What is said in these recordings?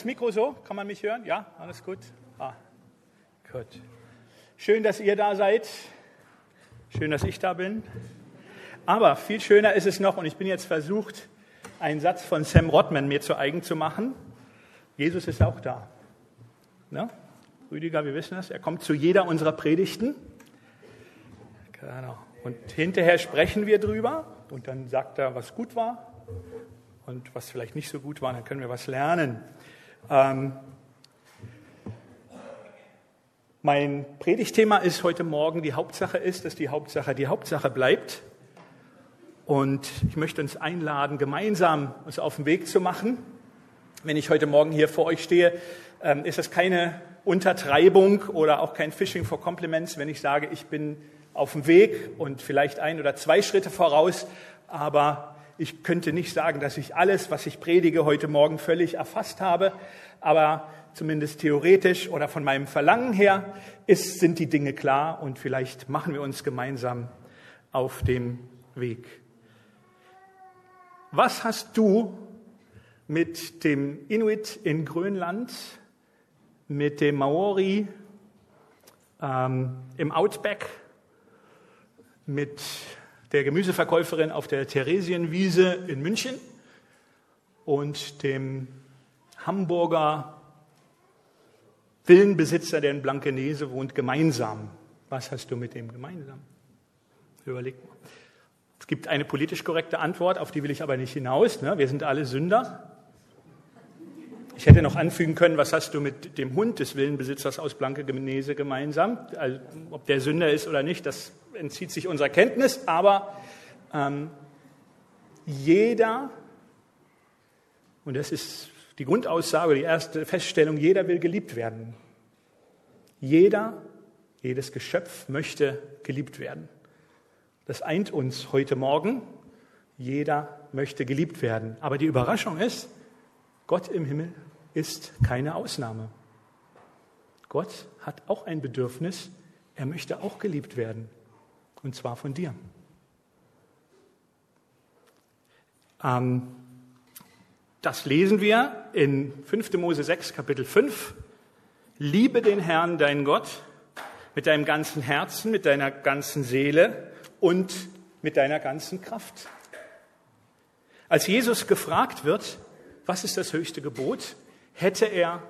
das Mikro so? Kann man mich hören? Ja, alles gut? Ah, gut. Schön, dass ihr da seid. Schön, dass ich da bin. Aber viel schöner ist es noch, und ich bin jetzt versucht, einen Satz von Sam Rodman mir zu eigen zu machen. Jesus ist auch da. Ne? Rüdiger, wir wissen das, er kommt zu jeder unserer Predigten. Genau. Und hinterher sprechen wir drüber und dann sagt er, was gut war und was vielleicht nicht so gut war, dann können wir was lernen. Ähm, mein Predigtthema ist heute Morgen, die Hauptsache ist, dass die Hauptsache die Hauptsache bleibt. Und ich möchte uns einladen, gemeinsam uns auf den Weg zu machen. Wenn ich heute Morgen hier vor euch stehe, ähm, ist das keine Untertreibung oder auch kein Fishing for Compliments, wenn ich sage, ich bin auf dem Weg und vielleicht ein oder zwei Schritte voraus, aber ich könnte nicht sagen, dass ich alles, was ich predige, heute Morgen völlig erfasst habe, aber zumindest theoretisch oder von meinem Verlangen her ist, sind die Dinge klar und vielleicht machen wir uns gemeinsam auf dem Weg. Was hast du mit dem Inuit in Grönland, mit dem Maori ähm, im Outback, mit der Gemüseverkäuferin auf der Theresienwiese in München und dem Hamburger Villenbesitzer, der in Blankenese wohnt, gemeinsam. Was hast du mit dem gemeinsam? Überleg mal. Es gibt eine politisch korrekte Antwort, auf die will ich aber nicht hinaus. Ne? Wir sind alle Sünder. Ich hätte noch anfügen können, was hast du mit dem Hund des Villenbesitzers aus Blanke Genese gemeinsam? Also, ob der Sünder ist oder nicht, das entzieht sich unserer Kenntnis, aber ähm, jeder, und das ist die Grundaussage, die erste Feststellung, jeder will geliebt werden. Jeder, jedes Geschöpf möchte geliebt werden. Das eint uns heute Morgen. Jeder möchte geliebt werden. Aber die Überraschung ist, Gott im Himmel ist keine Ausnahme. Gott hat auch ein Bedürfnis, er möchte auch geliebt werden, und zwar von dir. Ähm, das lesen wir in 5. Mose 6, Kapitel 5. Liebe den Herrn, deinen Gott, mit deinem ganzen Herzen, mit deiner ganzen Seele und mit deiner ganzen Kraft. Als Jesus gefragt wird, was ist das höchste Gebot, hätte er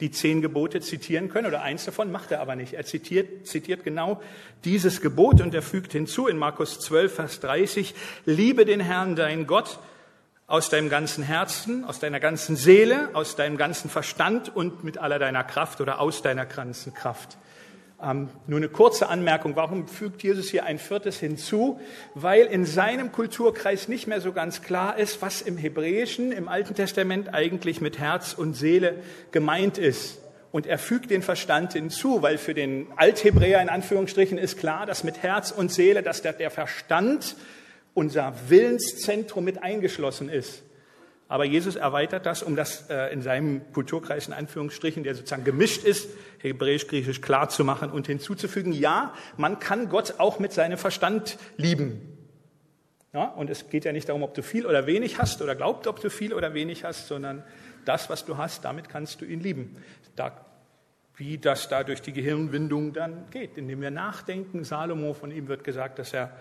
die zehn Gebote zitieren können oder eins davon, macht er aber nicht. Er zitiert, zitiert genau dieses Gebot und er fügt hinzu in Markus 12, Vers 30, liebe den Herrn, dein Gott, aus deinem ganzen Herzen, aus deiner ganzen Seele, aus deinem ganzen Verstand und mit aller deiner Kraft oder aus deiner ganzen Kraft. Ähm, nur eine kurze Anmerkung. Warum fügt Jesus hier ein viertes hinzu? Weil in seinem Kulturkreis nicht mehr so ganz klar ist, was im Hebräischen, im Alten Testament eigentlich mit Herz und Seele gemeint ist. Und er fügt den Verstand hinzu, weil für den Althebräer in Anführungsstrichen ist klar, dass mit Herz und Seele, dass der, der Verstand unser Willenszentrum mit eingeschlossen ist. Aber Jesus erweitert das, um das äh, in seinem Kulturkreis in Anführungsstrichen, der sozusagen gemischt ist, hebräisch-griechisch klar zu machen und hinzuzufügen, ja, man kann Gott auch mit seinem Verstand lieben. Ja, und es geht ja nicht darum, ob du viel oder wenig hast oder glaubt, ob du viel oder wenig hast, sondern das, was du hast, damit kannst du ihn lieben. Da, wie das da durch die Gehirnwindung dann geht, indem wir nachdenken. Salomo, von ihm wird gesagt, dass er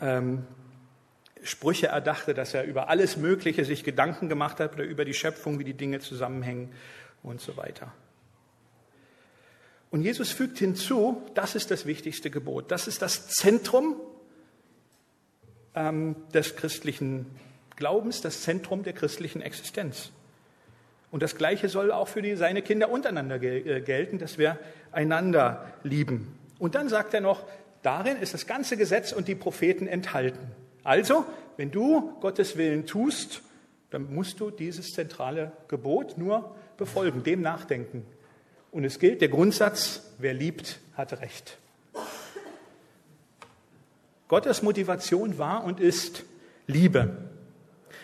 ähm, Sprüche erdachte, dass er über alles Mögliche sich Gedanken gemacht hat oder über die Schöpfung, wie die Dinge zusammenhängen und so weiter. Und Jesus fügt hinzu, das ist das wichtigste Gebot, das ist das Zentrum ähm, des christlichen Glaubens, das Zentrum der christlichen Existenz. Und das Gleiche soll auch für die, seine Kinder untereinander äh, gelten, dass wir einander lieben. Und dann sagt er noch, darin ist das ganze Gesetz und die Propheten enthalten. Also, wenn du Gottes Willen tust, dann musst du dieses zentrale Gebot nur befolgen, dem nachdenken. Und es gilt der Grundsatz, wer liebt, hat Recht. Gottes Motivation war und ist Liebe.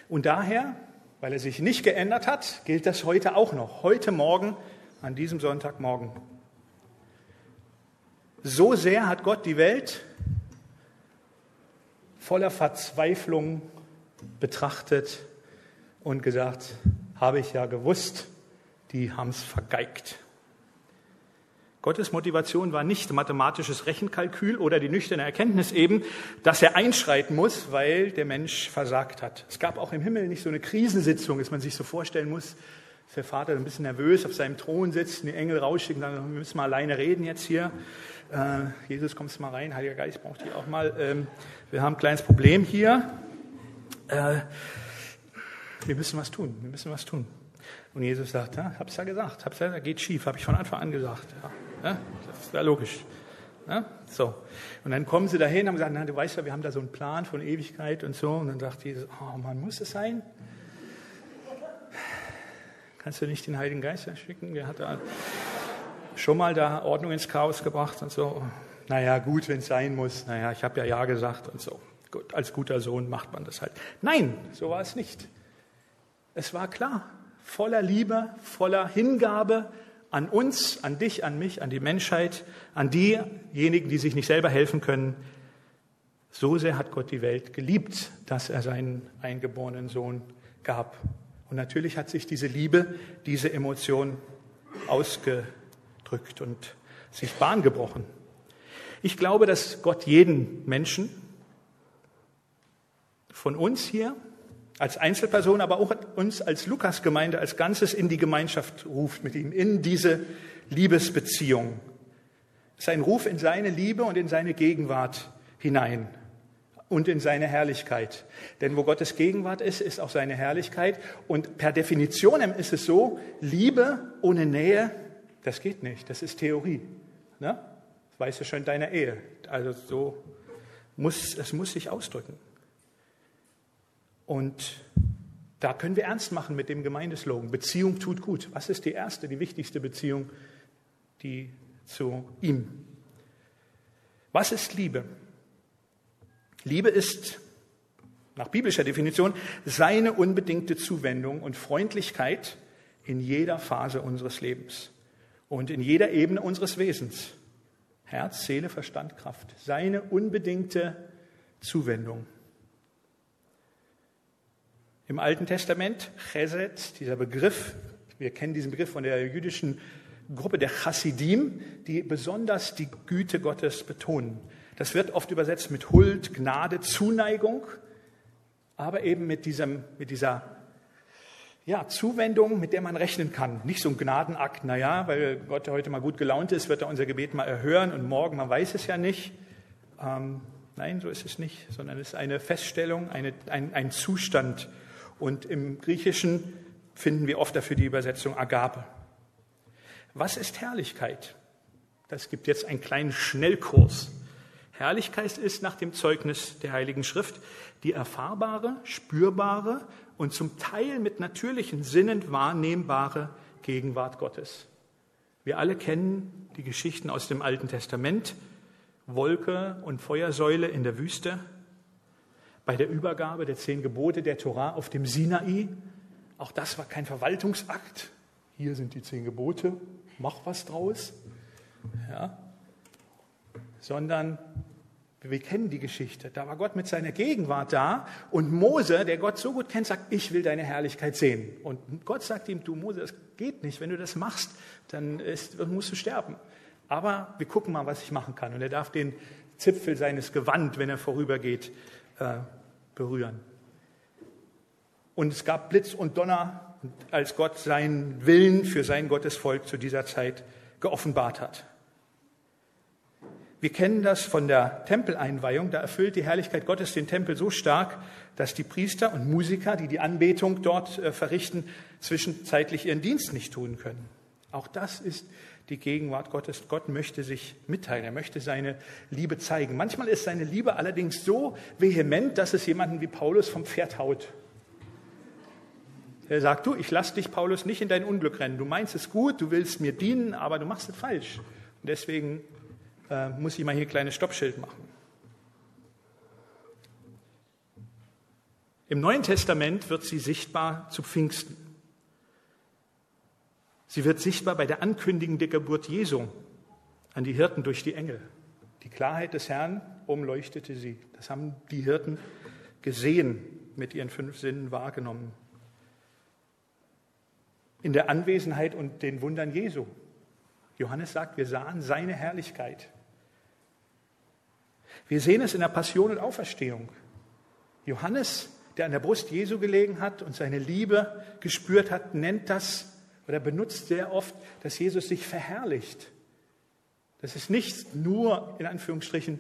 Und daher, weil er sich nicht geändert hat, gilt das heute auch noch. Heute Morgen, an diesem Sonntagmorgen. So sehr hat Gott die Welt voller Verzweiflung betrachtet und gesagt, habe ich ja gewusst, die haben es vergeigt. Gottes Motivation war nicht mathematisches Rechenkalkül oder die nüchterne Erkenntnis eben, dass er einschreiten muss, weil der Mensch versagt hat. Es gab auch im Himmel nicht so eine Krisensitzung, dass man sich so vorstellen muss, dass der Vater ein bisschen nervös auf seinem Thron sitzt, die Engel rausschicken, sagen, wir müssen mal alleine reden jetzt hier. Äh, Jesus, kommst mal rein, Heiliger Geist braucht dich auch mal. Ähm, wir haben ein kleines Problem hier. Äh, wir müssen was tun, wir müssen was tun. Und Jesus sagt, ja, hab's ja gesagt, hab's ja, geht schief, habe ich von Anfang an gesagt. Ja. Ja, das wäre logisch. Ja, so. Und dann kommen sie dahin und haben gesagt, na, du weißt ja, wir haben da so einen Plan von Ewigkeit und so. Und dann sagt Jesus, oh man, muss es sein? Kannst du nicht den Heiligen Geist schicken? Der hat da schon mal da Ordnung ins Chaos gebracht und so. Naja, gut, wenn es sein muss. Naja, ich habe ja Ja gesagt und so. Gut, als guter Sohn macht man das halt. Nein, so war es nicht. Es war klar, voller Liebe, voller Hingabe, an uns, an dich, an mich, an die Menschheit, an diejenigen, die sich nicht selber helfen können. So sehr hat Gott die Welt geliebt, dass er seinen eingeborenen Sohn gab. Und natürlich hat sich diese Liebe, diese Emotion ausgedrückt und sich Bahn gebrochen. Ich glaube, dass Gott jeden Menschen von uns hier als Einzelperson, aber auch uns als Lukas-Gemeinde als Ganzes in die Gemeinschaft ruft mit ihm, in diese Liebesbeziehung. Es ist ein Ruf in seine Liebe und in seine Gegenwart hinein und in seine Herrlichkeit. Denn wo Gottes Gegenwart ist, ist auch seine Herrlichkeit. Und per Definition ist es so, Liebe ohne Nähe, das geht nicht. Das ist Theorie. Ne? Das weißt du schon in deiner Ehe. Also so muss, es muss sich ausdrücken. Und da können wir ernst machen mit dem Gemeindeslogan. Beziehung tut gut. Was ist die erste, die wichtigste Beziehung, die zu ihm? Was ist Liebe? Liebe ist nach biblischer Definition seine unbedingte Zuwendung und Freundlichkeit in jeder Phase unseres Lebens und in jeder Ebene unseres Wesens. Herz, Seele, Verstand, Kraft. Seine unbedingte Zuwendung. Im Alten Testament, Chesed, dieser Begriff, wir kennen diesen Begriff von der jüdischen Gruppe der Chassidim, die besonders die Güte Gottes betonen. Das wird oft übersetzt mit Huld, Gnade, Zuneigung, aber eben mit, diesem, mit dieser ja, Zuwendung, mit der man rechnen kann. Nicht so ein Gnadenakt, naja, weil Gott heute mal gut gelaunt ist, wird er unser Gebet mal erhören und morgen, man weiß es ja nicht. Ähm, nein, so ist es nicht, sondern es ist eine Feststellung, eine, ein, ein Zustand, und im Griechischen finden wir oft dafür die Übersetzung Agape. Was ist Herrlichkeit? Das gibt jetzt einen kleinen Schnellkurs. Herrlichkeit ist nach dem Zeugnis der Heiligen Schrift die erfahrbare, spürbare und zum Teil mit natürlichen Sinnen wahrnehmbare Gegenwart Gottes. Wir alle kennen die Geschichten aus dem Alten Testament, Wolke und Feuersäule in der Wüste, bei der Übergabe der zehn Gebote der Torah auf dem Sinai. Auch das war kein Verwaltungsakt. Hier sind die zehn Gebote, mach was draus. Ja. Sondern wir kennen die Geschichte. Da war Gott mit seiner Gegenwart da und Mose, der Gott so gut kennt, sagt, ich will deine Herrlichkeit sehen. Und Gott sagt ihm, du Mose, das geht nicht. Wenn du das machst, dann ist, musst du sterben. Aber wir gucken mal, was ich machen kann. Und er darf den Zipfel seines Gewand, wenn er vorübergeht, äh, berühren. Und es gab Blitz und Donner, als Gott seinen Willen für sein Gottesvolk zu dieser Zeit geoffenbart hat. Wir kennen das von der Tempeleinweihung. Da erfüllt die Herrlichkeit Gottes den Tempel so stark, dass die Priester und Musiker, die die Anbetung dort äh, verrichten, zwischenzeitlich ihren Dienst nicht tun können. Auch das ist die Gegenwart Gottes. Gott möchte sich mitteilen, er möchte seine Liebe zeigen. Manchmal ist seine Liebe allerdings so vehement, dass es jemanden wie Paulus vom Pferd haut. Er sagt, du, ich lass dich, Paulus, nicht in dein Unglück rennen. Du meinst es gut, du willst mir dienen, aber du machst es falsch. Und deswegen äh, muss ich mal hier ein kleines Stoppschild machen. Im Neuen Testament wird sie sichtbar zu Pfingsten. Sie wird sichtbar bei der Ankündigung der Geburt Jesu an die Hirten durch die Engel. Die Klarheit des Herrn umleuchtete sie. Das haben die Hirten gesehen, mit ihren fünf Sinnen wahrgenommen. in der Anwesenheit und den Wundern Jesu. Johannes sagt, wir sahen seine Herrlichkeit. Wir sehen es in der Passion und Auferstehung. Johannes, der an der Brust Jesu gelegen hat und seine Liebe gespürt hat, nennt das oder benutzt sehr oft, dass Jesus sich verherrlicht. Dass es nicht nur in Anführungsstrichen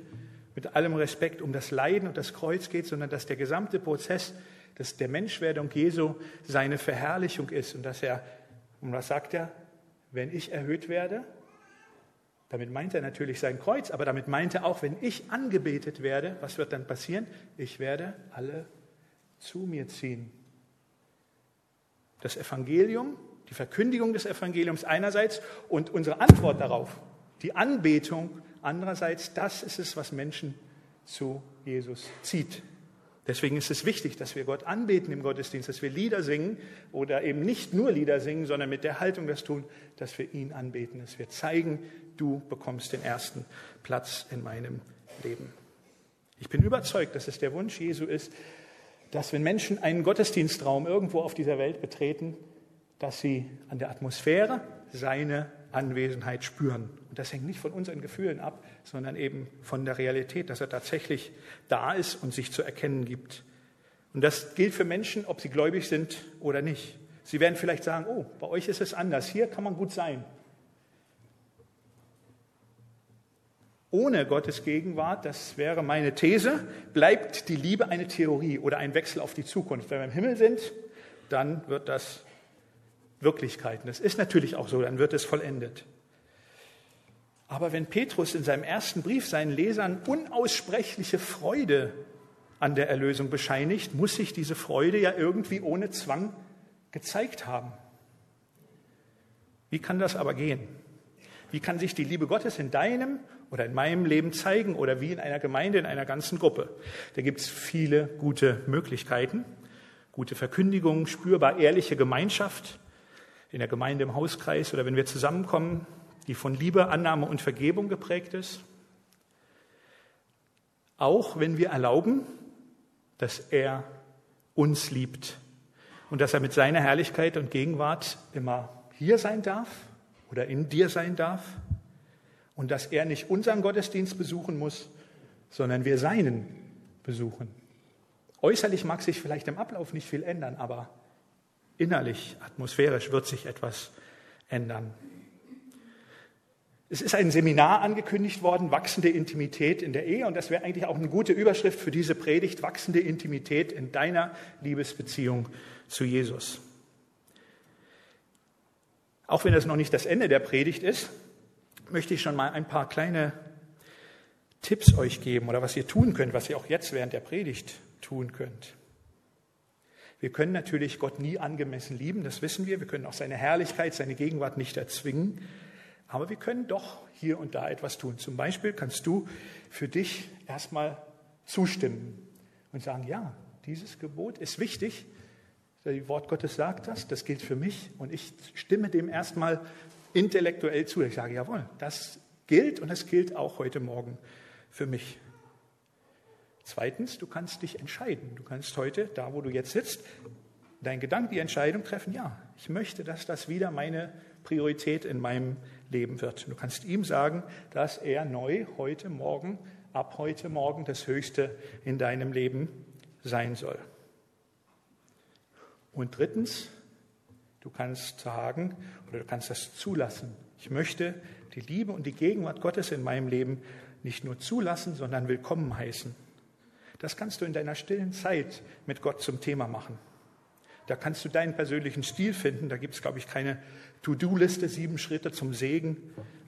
mit allem Respekt um das Leiden und das Kreuz geht, sondern dass der gesamte Prozess dass der Menschwerdung Jesu seine Verherrlichung ist und dass er, und was sagt er, wenn ich erhöht werde, damit meint er natürlich sein Kreuz, aber damit meint er auch, wenn ich angebetet werde, was wird dann passieren? Ich werde alle zu mir ziehen. Das Evangelium, die Verkündigung des Evangeliums einerseits und unsere Antwort darauf, die Anbetung andererseits, das ist es, was Menschen zu Jesus zieht. Deswegen ist es wichtig, dass wir Gott anbeten im Gottesdienst, dass wir Lieder singen oder eben nicht nur Lieder singen, sondern mit der Haltung das tun, dass wir ihn anbeten, dass wir zeigen, du bekommst den ersten Platz in meinem Leben. Ich bin überzeugt, dass es der Wunsch Jesu ist, dass wenn Menschen einen Gottesdienstraum irgendwo auf dieser Welt betreten, dass sie an der Atmosphäre seine Anwesenheit spüren. Und das hängt nicht von unseren Gefühlen ab, sondern eben von der Realität, dass er tatsächlich da ist und sich zu erkennen gibt. Und das gilt für Menschen, ob sie gläubig sind oder nicht. Sie werden vielleicht sagen, oh, bei euch ist es anders, hier kann man gut sein. Ohne Gottes Gegenwart, das wäre meine These, bleibt die Liebe eine Theorie oder ein Wechsel auf die Zukunft. Wenn wir im Himmel sind, dann wird das Wirklichkeit. Das ist natürlich auch so, dann wird es vollendet. Aber wenn Petrus in seinem ersten Brief seinen Lesern unaussprechliche Freude an der Erlösung bescheinigt, muss sich diese Freude ja irgendwie ohne Zwang gezeigt haben. Wie kann das aber gehen? Wie kann sich die Liebe Gottes in deinem oder in meinem Leben zeigen oder wie in einer Gemeinde, in einer ganzen Gruppe? Da gibt es viele gute Möglichkeiten. Gute Verkündigung, spürbar ehrliche Gemeinschaft in der Gemeinde im Hauskreis oder wenn wir zusammenkommen, die von Liebe, Annahme und Vergebung geprägt ist. Auch wenn wir erlauben, dass er uns liebt und dass er mit seiner Herrlichkeit und Gegenwart immer hier sein darf oder in dir sein darf und dass er nicht unseren Gottesdienst besuchen muss, sondern wir seinen besuchen. Äußerlich mag sich vielleicht im Ablauf nicht viel ändern, aber innerlich, atmosphärisch wird sich etwas ändern. Es ist ein Seminar angekündigt worden, wachsende Intimität in der Ehe. Und das wäre eigentlich auch eine gute Überschrift für diese Predigt, wachsende Intimität in deiner Liebesbeziehung zu Jesus. Auch wenn das noch nicht das Ende der Predigt ist, möchte ich schon mal ein paar kleine Tipps euch geben oder was ihr tun könnt, was ihr auch jetzt während der Predigt tun könnt. Wir können natürlich Gott nie angemessen lieben, das wissen wir. Wir können auch seine Herrlichkeit, seine Gegenwart nicht erzwingen. Aber wir können doch hier und da etwas tun. Zum Beispiel kannst du für dich erstmal zustimmen und sagen, ja, dieses Gebot ist wichtig. Das Wort Gottes sagt das, das gilt für mich und ich stimme dem erstmal intellektuell zu. Ich sage, jawohl, das gilt und das gilt auch heute Morgen für mich. Zweitens, du kannst dich entscheiden. Du kannst heute, da wo du jetzt sitzt, dein Gedanken die Entscheidung treffen, ja, ich möchte, dass das wieder meine Priorität in meinem Leben wird. Du kannst ihm sagen, dass er neu heute Morgen, ab heute Morgen das Höchste in deinem Leben sein soll. Und drittens, du kannst sagen oder du kannst das zulassen. Ich möchte die Liebe und die Gegenwart Gottes in meinem Leben nicht nur zulassen, sondern willkommen heißen. Das kannst du in deiner stillen Zeit mit Gott zum Thema machen. Da kannst du deinen persönlichen Stil finden. Da gibt es, glaube ich, keine To-Do-Liste, sieben Schritte zum Segen.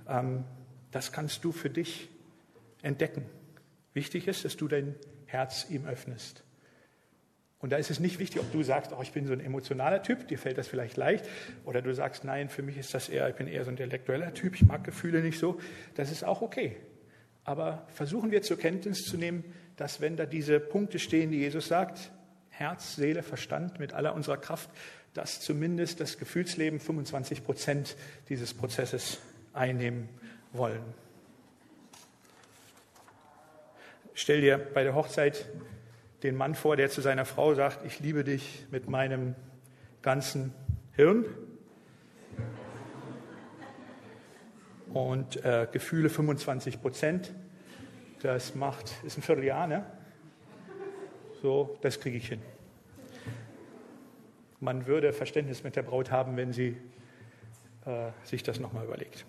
Ähm, das kannst du für dich entdecken. Wichtig ist, dass du dein Herz ihm öffnest. Und da ist es nicht wichtig, ob du sagst, oh, ich bin so ein emotionaler Typ, dir fällt das vielleicht leicht, oder du sagst, nein, für mich ist das eher, ich bin eher so ein intellektueller Typ, ich mag Gefühle nicht so. Das ist auch okay. Aber versuchen wir zur Kenntnis zu nehmen, dass wenn da diese Punkte stehen, die Jesus sagt, Herz, Seele, Verstand mit aller unserer Kraft, dass zumindest das Gefühlsleben 25 Prozent dieses Prozesses einnehmen wollen. Stell dir bei der Hochzeit den Mann vor, der zu seiner Frau sagt, ich liebe dich mit meinem ganzen Hirn. Und äh, Gefühle 25 Prozent. Das macht, ist ein Vierteljahr, ne? So, das kriege ich hin. Man würde Verständnis mit der Braut haben, wenn sie äh, sich das nochmal überlegt.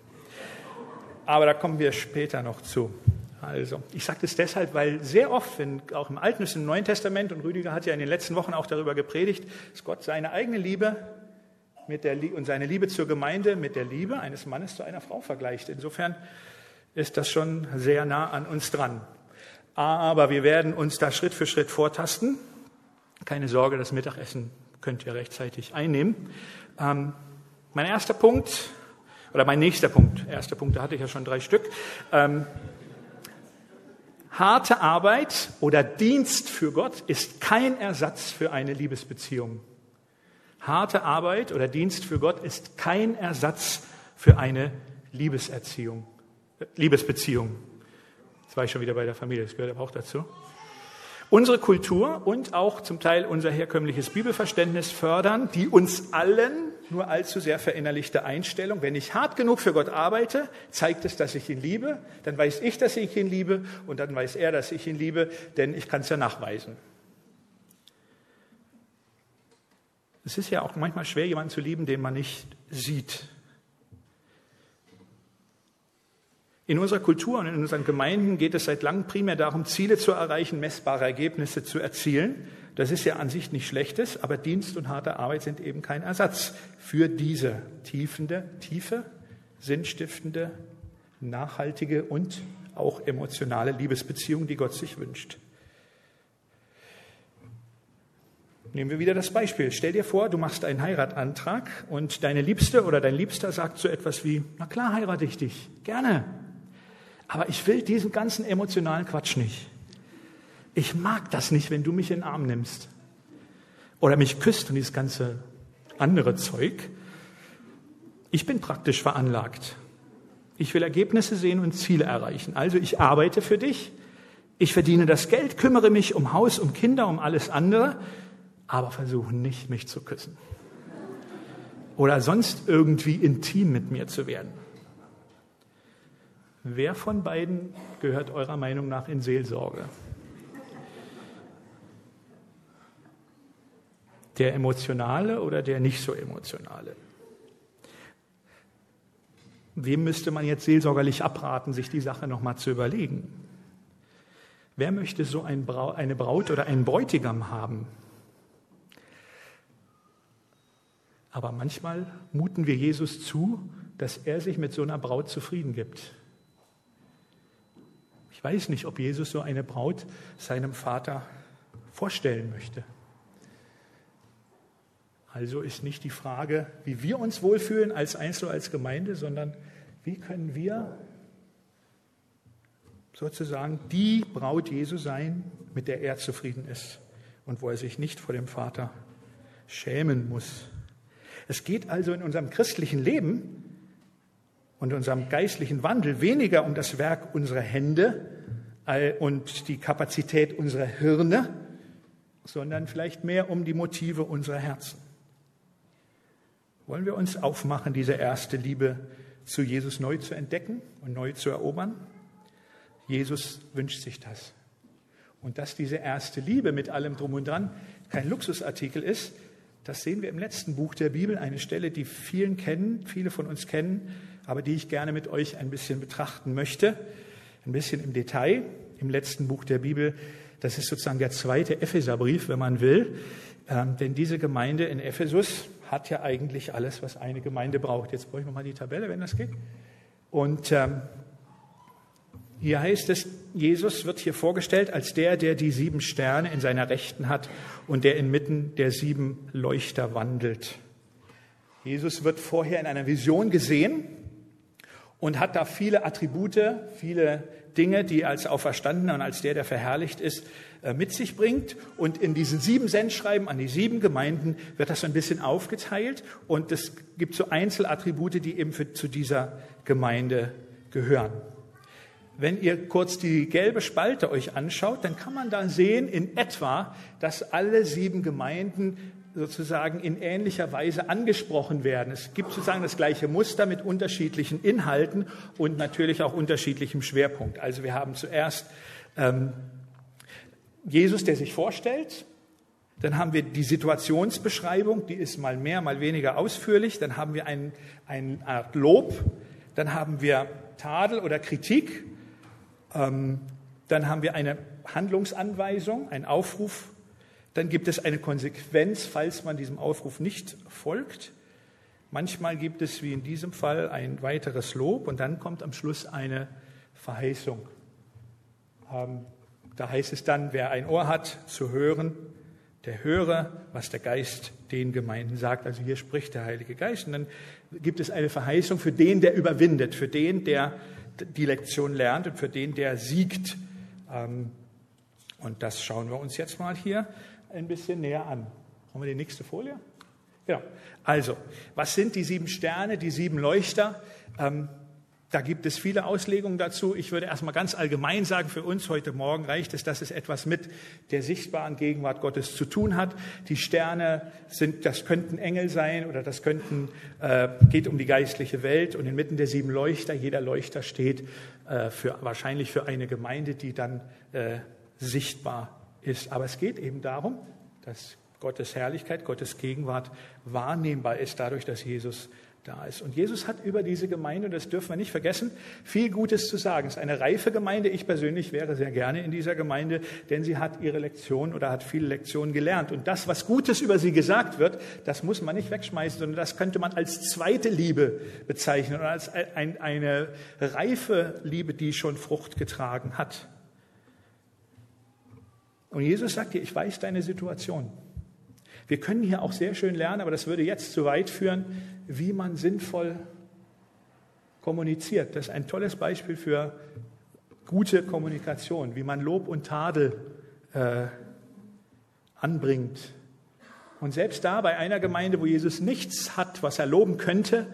Aber da kommen wir später noch zu. Also, ich sage das deshalb, weil sehr oft, wenn auch im Alten und im Neuen Testament, und Rüdiger hat ja in den letzten Wochen auch darüber gepredigt, dass Gott seine eigene Liebe mit der, und seine Liebe zur Gemeinde mit der Liebe eines Mannes zu einer Frau vergleicht. Insofern ist das schon sehr nah an uns dran. Aber wir werden uns da Schritt für Schritt vortasten. Keine Sorge, das Mittagessen könnt ihr rechtzeitig einnehmen. Ähm, mein erster Punkt, oder mein nächster Punkt, erster Punkt, da hatte ich ja schon drei Stück. Ähm, harte Arbeit oder Dienst für Gott ist kein Ersatz für eine Liebesbeziehung. Harte Arbeit oder Dienst für Gott ist kein Ersatz für eine Liebeserziehung, Liebesbeziehung. Jetzt war ich schon wieder bei der Familie, das gehört aber auch dazu. Unsere Kultur und auch zum Teil unser herkömmliches Bibelverständnis fördern die uns allen nur allzu sehr verinnerlichte Einstellung. Wenn ich hart genug für Gott arbeite, zeigt es, dass ich ihn liebe. Dann weiß ich, dass ich ihn liebe und dann weiß er, dass ich ihn liebe, denn ich kann es ja nachweisen. Es ist ja auch manchmal schwer, jemanden zu lieben, den man nicht sieht. In unserer Kultur und in unseren Gemeinden geht es seit langem primär darum, Ziele zu erreichen, messbare Ergebnisse zu erzielen. Das ist ja an sich nicht Schlechtes, aber Dienst und harte Arbeit sind eben kein Ersatz für diese tiefende, tiefe, sinnstiftende, nachhaltige und auch emotionale Liebesbeziehung, die Gott sich wünscht. Nehmen wir wieder das Beispiel. Stell dir vor, du machst einen Heiratantrag und deine Liebste oder dein Liebster sagt so etwas wie, na klar heirate ich dich, gerne. Aber ich will diesen ganzen emotionalen Quatsch nicht. Ich mag das nicht, wenn du mich in den Arm nimmst oder mich küsst und dieses ganze andere Zeug. Ich bin praktisch veranlagt. Ich will Ergebnisse sehen und Ziele erreichen. Also ich arbeite für dich. Ich verdiene das Geld, kümmere mich um Haus, um Kinder, um alles andere aber versuchen nicht, mich zu küssen. Oder sonst irgendwie intim mit mir zu werden. Wer von beiden gehört eurer Meinung nach in Seelsorge? Der emotionale oder der nicht so emotionale? Wem müsste man jetzt seelsorgerlich abraten, sich die Sache nochmal zu überlegen? Wer möchte so eine Braut oder einen Bräutigam haben, Aber manchmal muten wir Jesus zu, dass er sich mit so einer Braut zufrieden gibt. Ich weiß nicht, ob Jesus so eine Braut seinem Vater vorstellen möchte. Also ist nicht die Frage, wie wir uns wohlfühlen als Einzelne, als Gemeinde, sondern wie können wir sozusagen die Braut Jesu sein, mit der er zufrieden ist und wo er sich nicht vor dem Vater schämen muss. Es geht also in unserem christlichen Leben und unserem geistlichen Wandel weniger um das Werk unserer Hände und die Kapazität unserer Hirne, sondern vielleicht mehr um die Motive unserer Herzen. Wollen wir uns aufmachen, diese erste Liebe zu Jesus neu zu entdecken und neu zu erobern? Jesus wünscht sich das. Und dass diese erste Liebe mit allem drum und dran kein Luxusartikel ist, das sehen wir im letzten Buch der Bibel, eine Stelle, die vielen kennen, viele von uns kennen, aber die ich gerne mit euch ein bisschen betrachten möchte, ein bisschen im Detail. Im letzten Buch der Bibel, das ist sozusagen der zweite Epheserbrief, wenn man will, ähm, denn diese Gemeinde in Ephesus hat ja eigentlich alles, was eine Gemeinde braucht. Jetzt brauche ich mal die Tabelle, wenn das geht. Und ähm, hier heißt es, Jesus wird hier vorgestellt als der, der die sieben Sterne in seiner Rechten hat und der inmitten der sieben Leuchter wandelt. Jesus wird vorher in einer Vision gesehen und hat da viele Attribute, viele Dinge, die als Auferstandener und als der, der verherrlicht ist, äh, mit sich bringt. Und in diesen sieben Sendschreiben an die sieben Gemeinden wird das so ein bisschen aufgeteilt und es gibt so Einzelattribute, die eben für, zu dieser Gemeinde gehören. Wenn ihr kurz die gelbe Spalte euch anschaut, dann kann man da sehen in etwa, dass alle sieben Gemeinden sozusagen in ähnlicher Weise angesprochen werden. Es gibt sozusagen das gleiche Muster mit unterschiedlichen Inhalten und natürlich auch unterschiedlichem Schwerpunkt. Also wir haben zuerst ähm, Jesus, der sich vorstellt. Dann haben wir die Situationsbeschreibung, die ist mal mehr, mal weniger ausführlich. Dann haben wir ein, eine Art Lob. Dann haben wir Tadel oder Kritik. Ähm, dann haben wir eine Handlungsanweisung, einen Aufruf dann gibt es eine Konsequenz, falls man diesem Aufruf nicht folgt. Manchmal gibt es, wie in diesem Fall, ein weiteres Lob und dann kommt am Schluss eine Verheißung. Ähm, da heißt es dann, wer ein Ohr hat zu hören, der höre, was der Geist den Gemeinden sagt. Also hier spricht der Heilige Geist. Und dann gibt es eine Verheißung für den, der überwindet, für den, der die Lektion lernt und für den, der siegt. Ähm, und das schauen wir uns jetzt mal hier ein bisschen näher an. Haben wir die nächste Folie? Genau. Also, was sind die sieben Sterne, die sieben Leuchter? Ähm, da gibt es viele Auslegungen dazu. Ich würde erstmal ganz allgemein sagen, für uns heute Morgen reicht es, dass es etwas mit der sichtbaren Gegenwart Gottes zu tun hat. Die Sterne sind, das könnten Engel sein oder das könnten, äh, geht um die geistliche Welt und inmitten der sieben Leuchter, jeder Leuchter steht äh, für, wahrscheinlich für eine Gemeinde, die dann äh, sichtbar ist. Aber es geht eben darum, dass Gottes Herrlichkeit, Gottes Gegenwart wahrnehmbar ist, dadurch, dass Jesus da ist. Und Jesus hat über diese Gemeinde, und das dürfen wir nicht vergessen, viel Gutes zu sagen. Es ist eine reife Gemeinde. Ich persönlich wäre sehr gerne in dieser Gemeinde, denn sie hat ihre Lektion oder hat viele Lektionen gelernt. Und das, was Gutes über sie gesagt wird, das muss man nicht wegschmeißen, sondern das könnte man als zweite Liebe bezeichnen oder als ein, eine reife Liebe, die schon Frucht getragen hat. Und Jesus sagt dir, ich weiß deine Situation. Wir können hier auch sehr schön lernen, aber das würde jetzt zu weit führen, wie man sinnvoll kommuniziert. Das ist ein tolles Beispiel für gute Kommunikation, wie man Lob und Tadel äh, anbringt. Und selbst da bei einer Gemeinde, wo Jesus nichts hat, was er loben könnte,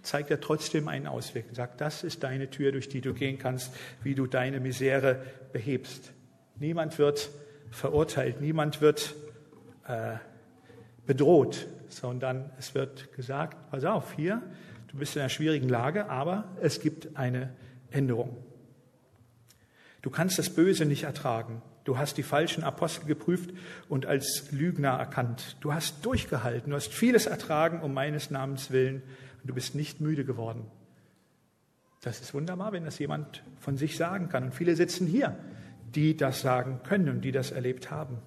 zeigt er trotzdem einen Ausweg und sagt, das ist deine Tür, durch die du gehen kannst, wie du deine Misere behebst. Niemand wird verurteilt, niemand wird äh, bedroht, sondern es wird gesagt, pass auf, hier, du bist in einer schwierigen Lage, aber es gibt eine Änderung. Du kannst das Böse nicht ertragen. Du hast die falschen Apostel geprüft und als Lügner erkannt. Du hast durchgehalten, du hast vieles ertragen um meines Namens willen und du bist nicht müde geworden. Das ist wunderbar, wenn das jemand von sich sagen kann. Und viele sitzen hier die das sagen können und die das erlebt haben.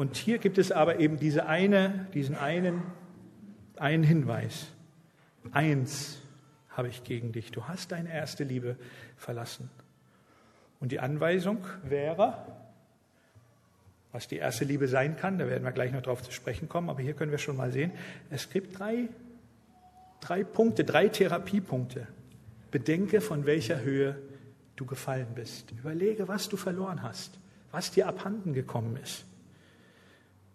Und hier gibt es aber eben diese eine, diesen einen, einen Hinweis. Eins habe ich gegen dich. Du hast deine erste Liebe verlassen. Und die Anweisung wäre, was die erste Liebe sein kann, da werden wir gleich noch drauf zu sprechen kommen, aber hier können wir schon mal sehen, es gibt drei, drei Punkte, drei Therapiepunkte. Bedenke, von welcher Höhe du gefallen bist. Überlege, was du verloren hast, was dir abhanden gekommen ist.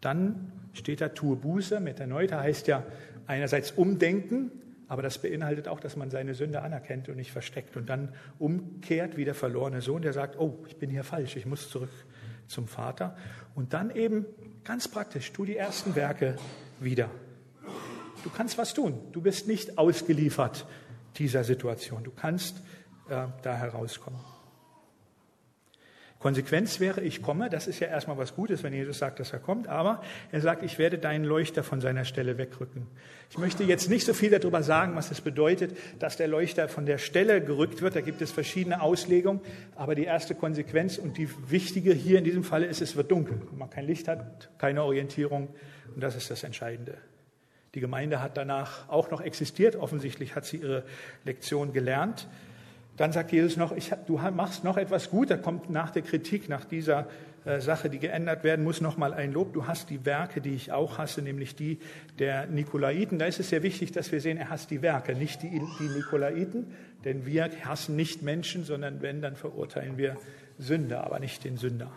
Dann steht da, tue Buße. Metanoita heißt ja einerseits umdenken, aber das beinhaltet auch, dass man seine Sünde anerkennt und nicht versteckt und dann umkehrt wie der verlorene Sohn, der sagt, oh, ich bin hier falsch, ich muss zurück zum Vater. Und dann eben ganz praktisch, tu die ersten Werke wieder. Du kannst was tun. Du bist nicht ausgeliefert dieser Situation. Du kannst äh, da herauskommen. Konsequenz wäre, ich komme, das ist ja erstmal was Gutes, wenn Jesus sagt, dass er kommt, aber er sagt, ich werde deinen Leuchter von seiner Stelle wegrücken. Ich möchte jetzt nicht so viel darüber sagen, was es bedeutet, dass der Leuchter von der Stelle gerückt wird. Da gibt es verschiedene Auslegungen, aber die erste Konsequenz und die wichtige hier in diesem Falle ist, es wird dunkel. Wenn man kein Licht hat, keine Orientierung und das ist das Entscheidende. Die Gemeinde hat danach auch noch existiert, offensichtlich hat sie ihre Lektion gelernt. Dann sagt Jesus noch, ich, du machst noch etwas gut. Da kommt nach der Kritik, nach dieser äh, Sache, die geändert werden muss, noch mal ein Lob. Du hast die Werke, die ich auch hasse, nämlich die der Nikolaiten. Da ist es sehr wichtig, dass wir sehen, er hasst die Werke, nicht die, die Nikolaiten. Denn wir hassen nicht Menschen, sondern wenn, dann verurteilen wir Sünder, aber nicht den Sünder.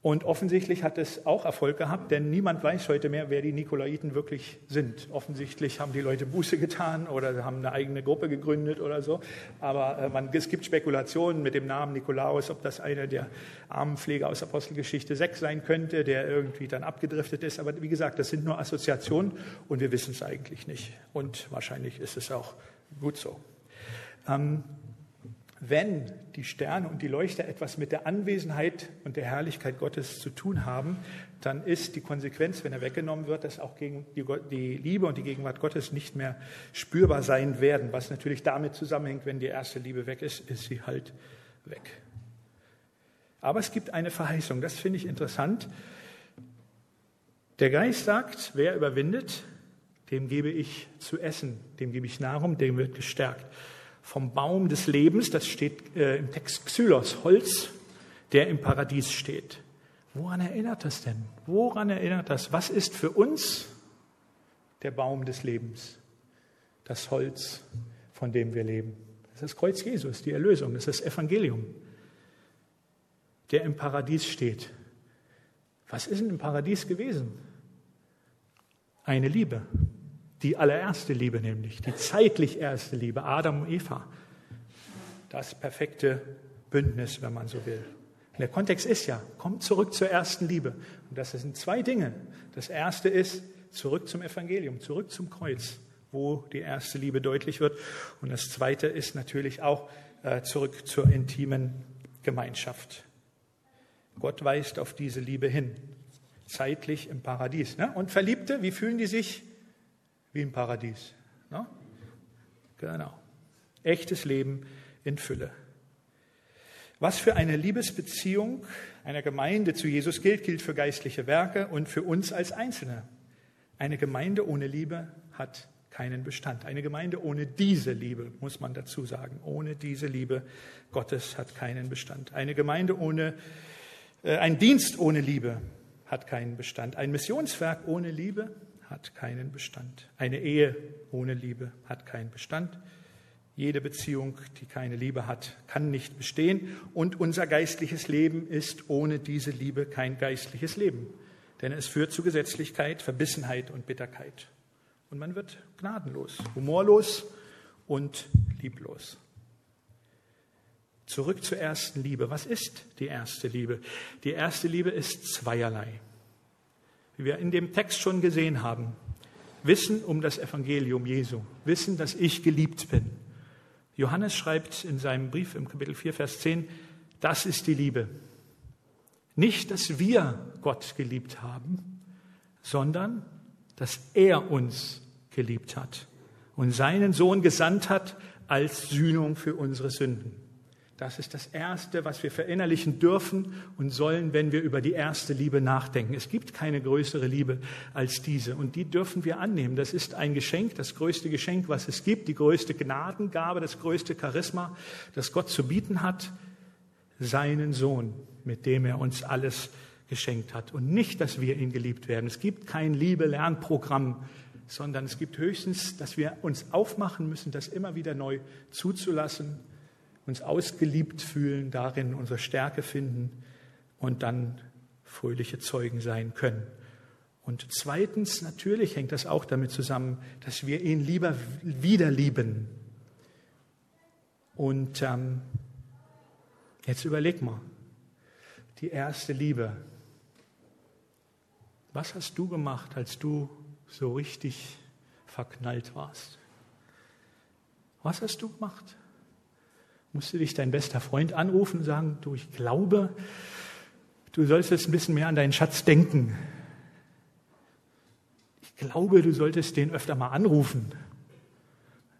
Und offensichtlich hat es auch Erfolg gehabt, denn niemand weiß heute mehr, wer die Nikolaiten wirklich sind. Offensichtlich haben die Leute Buße getan oder haben eine eigene Gruppe gegründet oder so. Aber äh, man, es gibt Spekulationen mit dem Namen Nikolaus, ob das einer der Armenpfleger aus Apostelgeschichte 6 sein könnte, der irgendwie dann abgedriftet ist. Aber wie gesagt, das sind nur Assoziationen und wir wissen es eigentlich nicht. Und wahrscheinlich ist es auch gut so. Ähm, wenn die Sterne und die Leuchter etwas mit der Anwesenheit und der Herrlichkeit Gottes zu tun haben, dann ist die Konsequenz, wenn er weggenommen wird, dass auch gegen die, die, Liebe und die Gegenwart Gottes nicht mehr spürbar sein werden. Was natürlich damit zusammenhängt, wenn die erste Liebe weg ist, ist sie halt weg. Aber es gibt eine Verheißung, das finde ich interessant. Der Geist sagt, wer überwindet, dem gebe ich zu essen, dem gebe ich Nahrung, dem wird gestärkt vom Baum des Lebens, das steht äh, im Text Xylos, Holz, der im Paradies steht. Woran erinnert das denn? Woran erinnert das? Was ist für uns der Baum des Lebens? Das Holz, von dem wir leben. Das ist das Kreuz Jesus, die Erlösung, das ist das Evangelium, der im Paradies steht. Was ist denn im Paradies gewesen? Eine Liebe. Die allererste Liebe nämlich, die zeitlich erste Liebe, Adam und Eva. Das perfekte Bündnis, wenn man so will. Und der Kontext ist ja, kommt zurück zur ersten Liebe. Und das sind zwei Dinge. Das erste ist zurück zum Evangelium, zurück zum Kreuz, wo die erste Liebe deutlich wird. Und das zweite ist natürlich auch äh, zurück zur intimen Gemeinschaft. Gott weist auf diese Liebe hin, zeitlich im Paradies. Ne? Und Verliebte, wie fühlen die sich? Wie im Paradies. No? Genau. Echtes Leben in Fülle. Was für eine Liebesbeziehung einer Gemeinde zu Jesus gilt, gilt für geistliche Werke und für uns als Einzelne. Eine Gemeinde ohne Liebe hat keinen Bestand. Eine Gemeinde ohne diese Liebe, muss man dazu sagen, ohne diese Liebe Gottes hat keinen Bestand. Eine Gemeinde ohne, äh, ein Dienst ohne Liebe hat keinen Bestand. Ein Missionswerk ohne Liebe hat keinen Bestand. Eine Ehe ohne Liebe hat keinen Bestand. Jede Beziehung, die keine Liebe hat, kann nicht bestehen. Und unser geistliches Leben ist ohne diese Liebe kein geistliches Leben. Denn es führt zu Gesetzlichkeit, Verbissenheit und Bitterkeit. Und man wird gnadenlos, humorlos und lieblos. Zurück zur ersten Liebe. Was ist die erste Liebe? Die erste Liebe ist zweierlei wie wir in dem Text schon gesehen haben, wissen um das Evangelium Jesu, wissen, dass ich geliebt bin. Johannes schreibt in seinem Brief im Kapitel 4, Vers 10, das ist die Liebe. Nicht, dass wir Gott geliebt haben, sondern dass er uns geliebt hat und seinen Sohn gesandt hat als Sühnung für unsere Sünden. Das ist das Erste, was wir verinnerlichen dürfen und sollen, wenn wir über die erste Liebe nachdenken. Es gibt keine größere Liebe als diese und die dürfen wir annehmen. Das ist ein Geschenk, das größte Geschenk, was es gibt, die größte Gnadengabe, das größte Charisma, das Gott zu bieten hat, seinen Sohn, mit dem er uns alles geschenkt hat. Und nicht, dass wir ihn geliebt werden. Es gibt kein Liebe-Lernprogramm, sondern es gibt höchstens, dass wir uns aufmachen müssen, das immer wieder neu zuzulassen uns ausgeliebt fühlen, darin unsere Stärke finden und dann fröhliche Zeugen sein können. Und zweitens, natürlich hängt das auch damit zusammen, dass wir ihn lieber wieder lieben. Und ähm, jetzt überleg mal, die erste Liebe. Was hast du gemacht, als du so richtig verknallt warst? Was hast du gemacht? Musste dich dein bester Freund anrufen und sagen, du, ich glaube, du solltest ein bisschen mehr an deinen Schatz denken. Ich glaube, du solltest den öfter mal anrufen.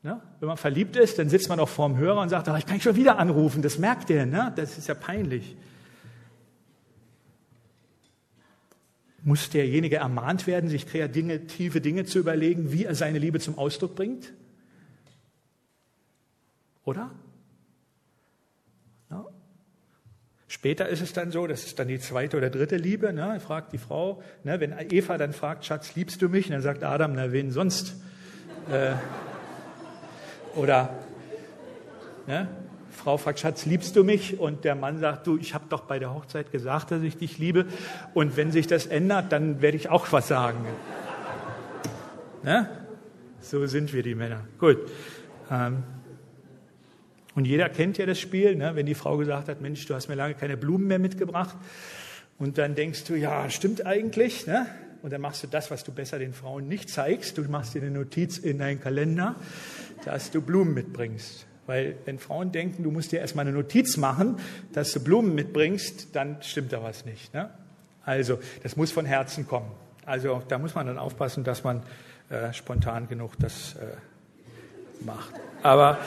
Ne? Wenn man verliebt ist, dann sitzt man auch vorm Hörer und sagt, ach, ich kann schon wieder anrufen, das merkt der, ne? das ist ja peinlich. Muss derjenige ermahnt werden, sich kreative Dinge zu überlegen, wie er seine Liebe zum Ausdruck bringt? Oder? Später ist es dann so, das ist dann die zweite oder dritte Liebe, ne, fragt die Frau, ne, wenn Eva dann fragt, Schatz, liebst du mich? Und dann sagt Adam, na, wen sonst? Äh, oder ne, Frau fragt, Schatz, liebst du mich? Und der Mann sagt, du, ich habe doch bei der Hochzeit gesagt, dass ich dich liebe. Und wenn sich das ändert, dann werde ich auch was sagen. ne? So sind wir die Männer. Gut. Ähm, und jeder kennt ja das Spiel, ne? wenn die Frau gesagt hat, Mensch, du hast mir lange keine Blumen mehr mitgebracht. Und dann denkst du, ja, stimmt eigentlich. Ne? Und dann machst du das, was du besser den Frauen nicht zeigst. Du machst dir eine Notiz in deinen Kalender, dass du Blumen mitbringst. Weil wenn Frauen denken, du musst dir erstmal eine Notiz machen, dass du Blumen mitbringst, dann stimmt da was nicht. Ne? Also das muss von Herzen kommen. Also da muss man dann aufpassen, dass man äh, spontan genug das äh, macht. Aber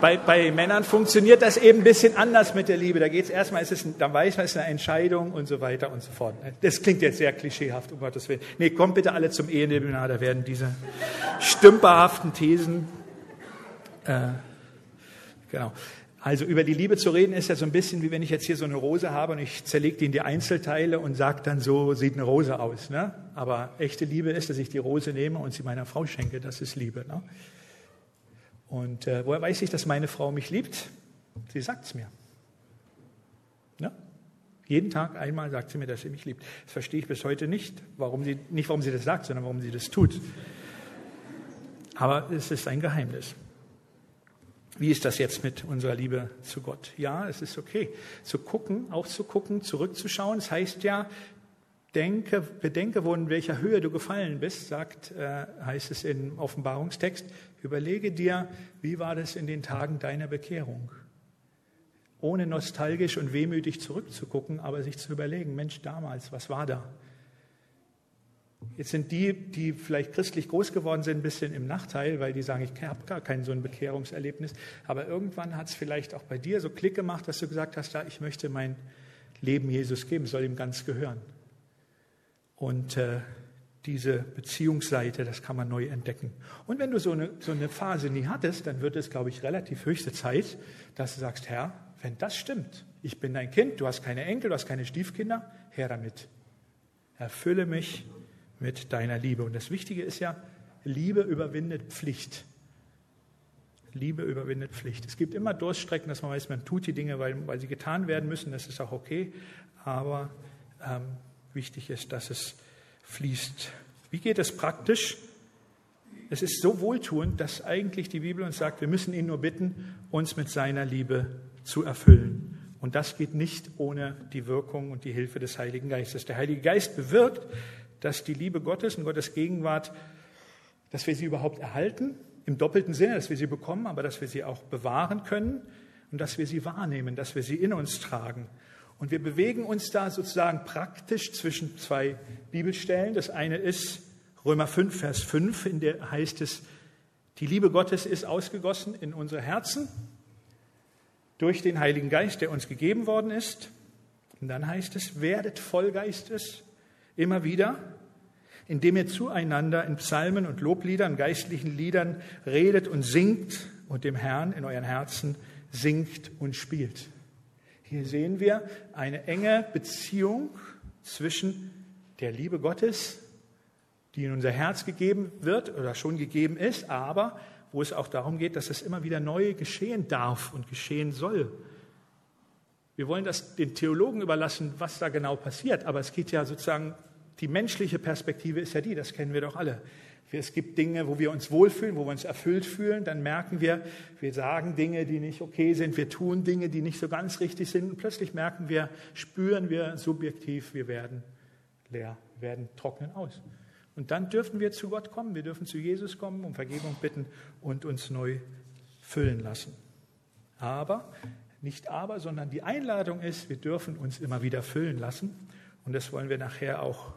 bei, bei Männern funktioniert das eben ein bisschen anders mit der Liebe. Da geht es erstmal, dann weiß man, es ist eine Entscheidung und so weiter und so fort. Das klingt jetzt sehr klischeehaft, um Gottes Willen. Nee, kommt bitte alle zum Ehewebinar, da werden diese stümperhaften Thesen, äh, genau. Also über die Liebe zu reden ist ja so ein bisschen wie wenn ich jetzt hier so eine Rose habe und ich zerlege die in die Einzelteile und sage dann so, sieht eine Rose aus. Ne? Aber echte Liebe ist, dass ich die Rose nehme und sie meiner Frau schenke. Das ist Liebe. Ne? Und äh, woher weiß ich, dass meine Frau mich liebt? Sie sagt es mir. Ja? Jeden Tag einmal sagt sie mir, dass sie mich liebt. Das verstehe ich bis heute nicht, warum sie, nicht warum sie das sagt, sondern warum sie das tut. Aber es ist ein Geheimnis. Wie ist das jetzt mit unserer Liebe zu Gott? Ja, es ist okay. Zu gucken, auch zu gucken, zurückzuschauen. Das heißt ja, denke, bedenke, wo in welcher Höhe du gefallen bist, sagt, äh, heißt es im Offenbarungstext. Überlege dir, wie war das in den Tagen deiner Bekehrung? Ohne nostalgisch und wehmütig zurückzugucken, aber sich zu überlegen, Mensch, damals, was war da? Jetzt sind die, die vielleicht christlich groß geworden sind, ein bisschen im Nachteil, weil die sagen, ich habe gar kein so ein Bekehrungserlebnis. Aber irgendwann hat es vielleicht auch bei dir so Klick gemacht, dass du gesagt hast, ja, ich möchte mein Leben Jesus geben, soll ihm ganz gehören. Und äh, diese Beziehungsseite, das kann man neu entdecken. Und wenn du so eine, so eine Phase nie hattest, dann wird es, glaube ich, relativ höchste Zeit, dass du sagst, Herr, wenn das stimmt, ich bin dein Kind, du hast keine Enkel, du hast keine Stiefkinder, her damit. Erfülle mich mit deiner Liebe. Und das Wichtige ist ja, Liebe überwindet Pflicht. Liebe überwindet Pflicht. Es gibt immer Durststrecken, dass man weiß, man tut die Dinge, weil, weil sie getan werden müssen. Das ist auch okay. Aber ähm, wichtig ist, dass es fließt. Wie geht es praktisch? Es ist so wohltuend, dass eigentlich die Bibel uns sagt, wir müssen ihn nur bitten, uns mit seiner Liebe zu erfüllen. Und das geht nicht ohne die Wirkung und die Hilfe des Heiligen Geistes. Der Heilige Geist bewirkt, dass die Liebe Gottes und Gottes Gegenwart, dass wir sie überhaupt erhalten, im doppelten Sinne, dass wir sie bekommen, aber dass wir sie auch bewahren können und dass wir sie wahrnehmen, dass wir sie in uns tragen. Und wir bewegen uns da sozusagen praktisch zwischen zwei Bibelstellen. Das eine ist Römer 5, Vers 5, in der heißt es, die Liebe Gottes ist ausgegossen in unsere Herzen durch den Heiligen Geist, der uns gegeben worden ist. Und dann heißt es, werdet voll Geistes immer wieder, indem ihr zueinander in Psalmen und Lobliedern, geistlichen Liedern redet und singt und dem Herrn in euren Herzen singt und spielt. Hier sehen wir eine enge Beziehung zwischen der Liebe Gottes, die in unser Herz gegeben wird oder schon gegeben ist, aber wo es auch darum geht, dass es immer wieder neu geschehen darf und geschehen soll. Wir wollen das den Theologen überlassen, was da genau passiert, aber es geht ja sozusagen, die menschliche Perspektive ist ja die, das kennen wir doch alle. Es gibt Dinge, wo wir uns wohlfühlen, wo wir uns erfüllt fühlen. Dann merken wir, wir sagen Dinge, die nicht okay sind. Wir tun Dinge, die nicht so ganz richtig sind. Und plötzlich merken wir, spüren wir subjektiv, wir werden leer, werden trocknen aus. Und dann dürfen wir zu Gott kommen. Wir dürfen zu Jesus kommen, um Vergebung bitten und uns neu füllen lassen. Aber, nicht aber, sondern die Einladung ist, wir dürfen uns immer wieder füllen lassen. Und das wollen wir nachher auch